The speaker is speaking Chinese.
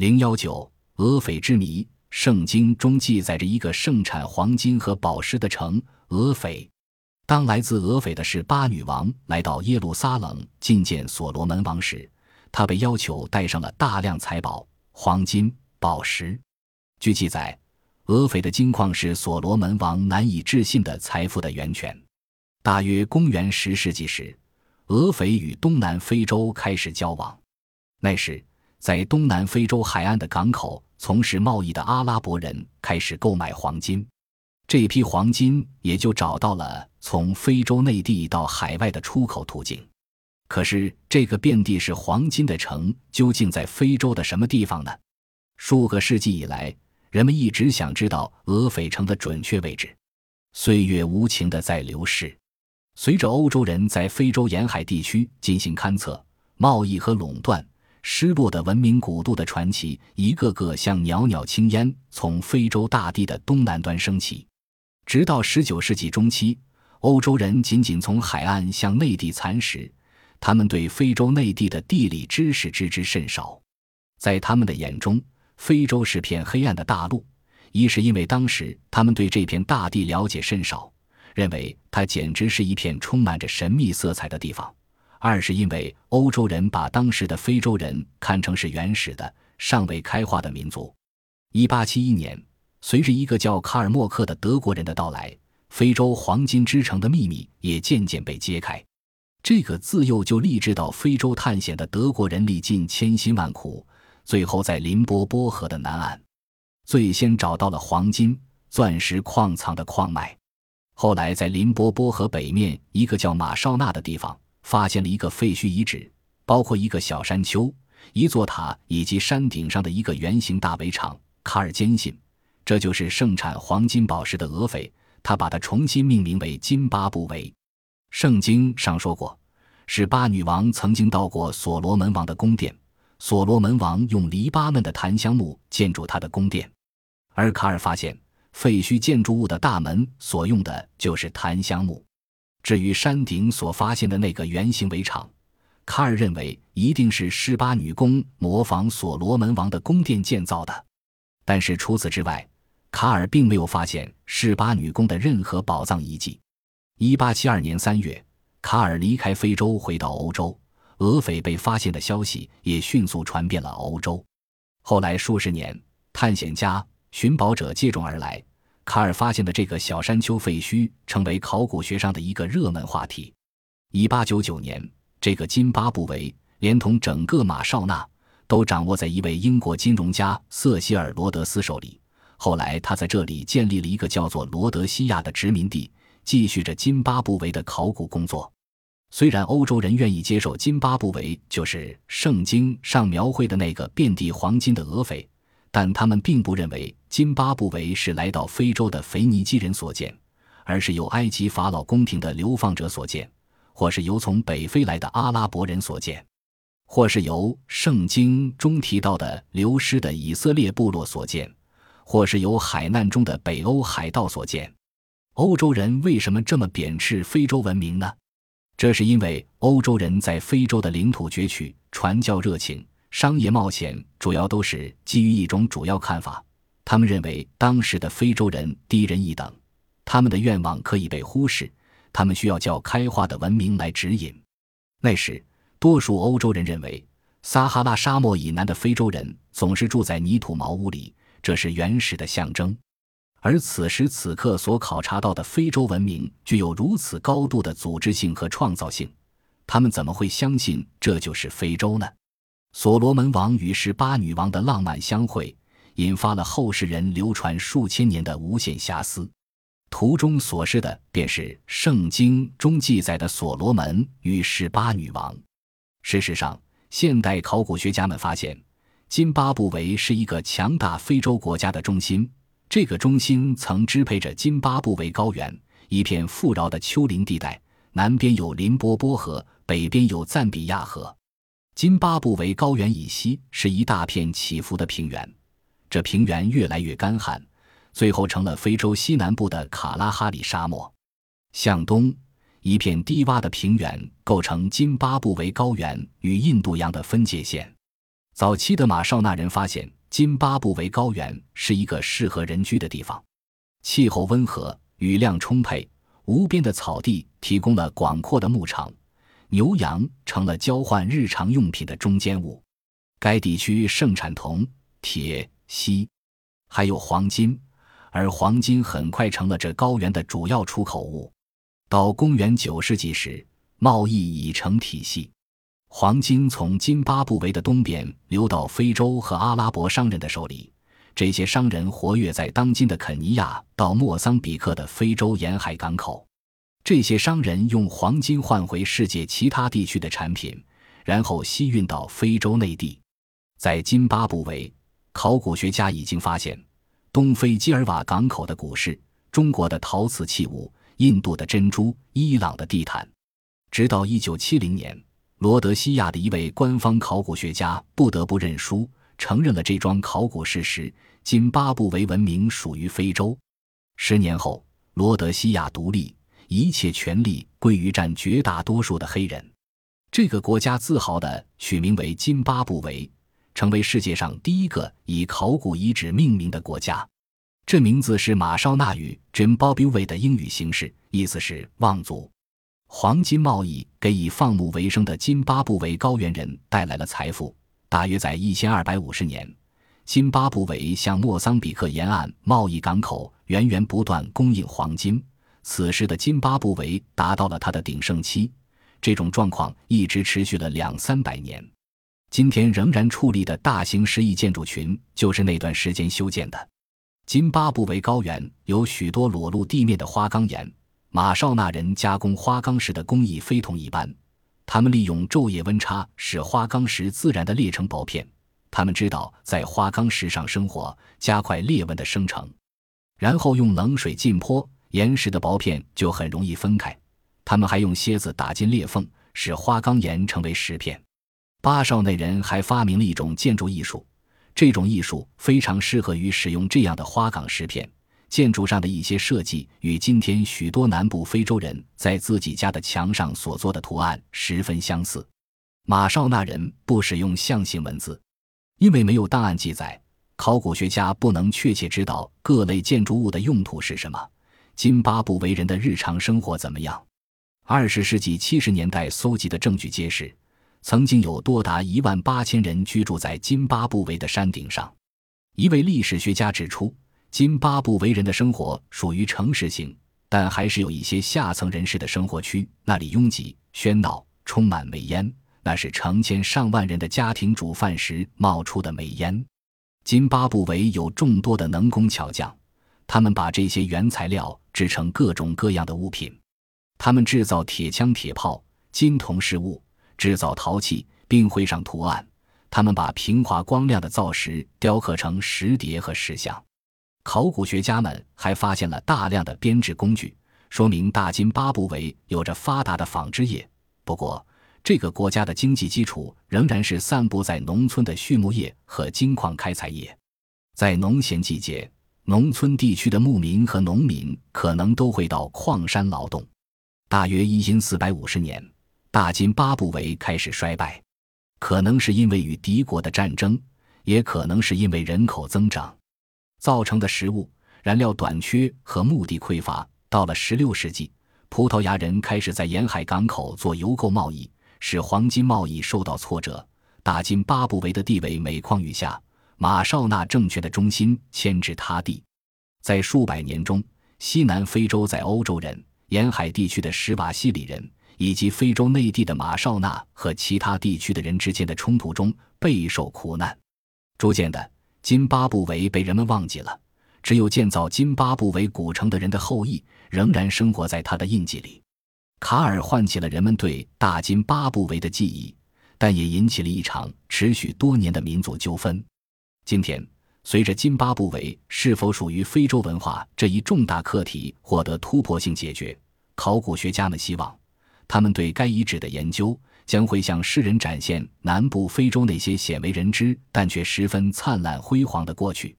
零幺九，俄斐之谜。圣经中记载着一个盛产黄金和宝石的城俄斐。当来自俄斐的是巴女王来到耶路撒冷觐见所罗门王时，她被要求带上了大量财宝、黄金、宝石。据记载，俄斐的金矿是所罗门王难以置信的财富的源泉。大约公元十世纪时，俄斐与东南非洲开始交往。那时，在东南非洲海岸的港口从事贸易的阿拉伯人开始购买黄金，这批黄金也就找到了从非洲内地到海外的出口途径。可是，这个遍地是黄金的城究竟在非洲的什么地方呢？数个世纪以来，人们一直想知道俄斐城的准确位置。岁月无情的在流逝，随着欧洲人在非洲沿海地区进行勘测、贸易和垄断。失落的文明古都的传奇，一个个像袅袅青烟，从非洲大地的东南端升起。直到十九世纪中期，欧洲人仅仅从海岸向内地蚕食，他们对非洲内地的地理知识知之甚少。在他们的眼中，非洲是片黑暗的大陆。一是因为当时他们对这片大地了解甚少，认为它简直是一片充满着神秘色彩的地方。二是因为欧洲人把当时的非洲人看成是原始的、尚未开化的民族。一八七一年，随着一个叫卡尔默克的德国人的到来，非洲黄金之城的秘密也渐渐被揭开。这个自幼就立志到非洲探险的德国人历尽千辛万苦，最后在林波波河的南岸，最先找到了黄金、钻石矿藏的矿脉。后来在林波波河北面一个叫马绍纳的地方。发现了一个废墟遗址，包括一个小山丘、一座塔以及山顶上的一个圆形大围场。卡尔坚信，这就是盛产黄金宝石的俄斐，他把它重新命名为津巴布韦。圣经上说过，是巴女王曾经到过所罗门王的宫殿，所罗门王用黎巴嫩的檀香木建筑他的宫殿，而卡尔发现废墟建筑物的大门所用的就是檀香木。至于山顶所发现的那个圆形围场，卡尔认为一定是施巴女宫模仿所罗门王的宫殿建造的。但是除此之外，卡尔并没有发现施巴女宫的任何宝藏遗迹。一八七二年三月，卡尔离开非洲回到欧洲，俄斐被发现的消息也迅速传遍了欧洲。后来数十年，探险家、寻宝者接踵而来。卡尔发现的这个小山丘废墟成为考古学上的一个热门话题。一八九九年，这个津巴布韦连同整个马绍纳都掌握在一位英国金融家瑟西尔·罗德斯手里。后来，他在这里建立了一个叫做罗德西亚的殖民地，继续着津巴布韦的考古工作。虽然欧洲人愿意接受津巴布韦就是圣经上描绘的那个遍地黄金的俄斐。但他们并不认为津巴布韦是来到非洲的腓尼基人所建，而是由埃及法老宫廷的流放者所建，或是由从北非来的阿拉伯人所建，或是由圣经中提到的流失的以色列部落所建，或是由海难中的北欧海盗所建。欧洲人为什么这么贬斥非洲文明呢？这是因为欧洲人在非洲的领土攫取、传教热情。商业冒险主要都是基于一种主要看法，他们认为当时的非洲人低人一等，他们的愿望可以被忽视，他们需要较开化的文明来指引。那时，多数欧洲人认为撒哈拉沙漠以南的非洲人总是住在泥土茅屋里，这是原始的象征。而此时此刻所考察到的非洲文明具有如此高度的组织性和创造性，他们怎么会相信这就是非洲呢？所罗门王与十八女王的浪漫相会，引发了后世人流传数千年的无限遐思。图中所示的便是圣经中记载的所罗门与十八女王。事实上，现代考古学家们发现，津巴布韦是一个强大非洲国家的中心。这个中心曾支配着津巴布韦高原一片富饶的丘陵地带，南边有林波波河，北边有赞比亚河。津巴布韦高原以西是一大片起伏的平原，这平原越来越干旱，最后成了非洲西南部的卡拉哈里沙漠。向东，一片低洼的平原构成津巴布韦高原与印度洋的分界线。早期的马绍那人发现津巴布韦高原是一个适合人居的地方，气候温和，雨量充沛，无边的草地提供了广阔的牧场，牛羊成了交换日常用品的中间物。该地区盛产铜、铁、锡，还有黄金，而黄金很快成了这高原的主要出口物。到公元九世纪时，贸易已成体系。黄金从津巴布韦的东边流到非洲和阿拉伯商人的手里，这些商人活跃在当今的肯尼亚到莫桑比克的非洲沿海港口。这些商人用黄金换回世界其他地区的产品，然后西运到非洲内地。在津巴布韦，考古学家已经发现东非基尔瓦港口的古市、中国的陶瓷器物、印度的珍珠、伊朗的地毯。直到一九七零年。罗德西亚的一位官方考古学家不得不认输，承认了这桩考古事实：津巴布韦文明属于非洲。十年后，罗德西亚独立，一切权力归于占绝大多数的黑人。这个国家自豪地取名为津巴布韦，成为世界上第一个以考古遗址命名的国家。这名字是马绍那语 “Zimbabwe” 的英语形式，意思是“望族”。黄金贸易给以放牧为生的津巴布韦高原人带来了财富。大约在一千二百五十年，津巴布韦向莫桑比克沿岸贸易港口源源不断供应黄金。此时的津巴布韦达到了它的鼎盛期，这种状况一直持续了两三百年。今天仍然矗立的大型石艺建筑群就是那段时间修建的。津巴布韦高原有许多裸露地面的花岗岩。马绍那人加工花岗石的工艺非同一般，他们利用昼夜温差使花岗石自然的裂成薄片。他们知道在花岗石上生活，加快裂纹的生成，然后用冷水浸泼，岩石的薄片就很容易分开。他们还用楔子打进裂缝，使花岗岩成为石片。巴少那人还发明了一种建筑艺术，这种艺术非常适合于使用这样的花岗石片。建筑上的一些设计与今天许多南部非洲人在自己家的墙上所做的图案十分相似。马绍那人不使用象形文字，因为没有档案记载，考古学家不能确切知道各类建筑物的用途是什么。津巴布韦人的日常生活怎么样？二十世纪七十年代搜集的证据揭示，曾经有多达一万八千人居住在津巴布韦的山顶上。一位历史学家指出。津巴布韦人的生活属于城市型，但还是有一些下层人士的生活区，那里拥挤、喧闹，充满煤烟，那是成千上万人的家庭煮饭时冒出的煤烟。津巴布韦有众多的能工巧匠，他们把这些原材料制成各种各样的物品。他们制造铁枪、铁炮、金铜饰物，制造陶器，并绘上图案。他们把平滑光亮的造石雕刻成石碟和石像。考古学家们还发现了大量的编制工具，说明大津巴布韦有着发达的纺织业。不过，这个国家的经济基础仍然是散布在农村的畜牧业和金矿开采业。在农闲季节，农村地区的牧民和农民可能都会到矿山劳动。大约一千四百五十年，大津巴布韦开始衰败，可能是因为与敌国的战争，也可能是因为人口增长。造成的食物、燃料短缺和墓地匮乏。到了16世纪，葡萄牙人开始在沿海港口做邮购贸易，使黄金贸易受到挫折。大津巴布韦的地位每况愈下，马绍那政权的中心迁至他地。在数百年中，西南非洲在欧洲人、沿海地区的史瓦西里人以及非洲内地的马绍那和其他地区的人之间的冲突中备受苦难。逐渐的。津巴布韦被人们忘记了，只有建造津巴布韦古城的人的后裔仍然生活在他的印记里。卡尔唤起了人们对大津巴布韦的记忆，但也引起了一场持续多年的民族纠纷。今天，随着津巴布韦是否属于非洲文化这一重大课题获得突破性解决，考古学家们希望，他们对该遗址的研究。将会向世人展现南部非洲那些鲜为人知但却十分灿烂辉煌的过去。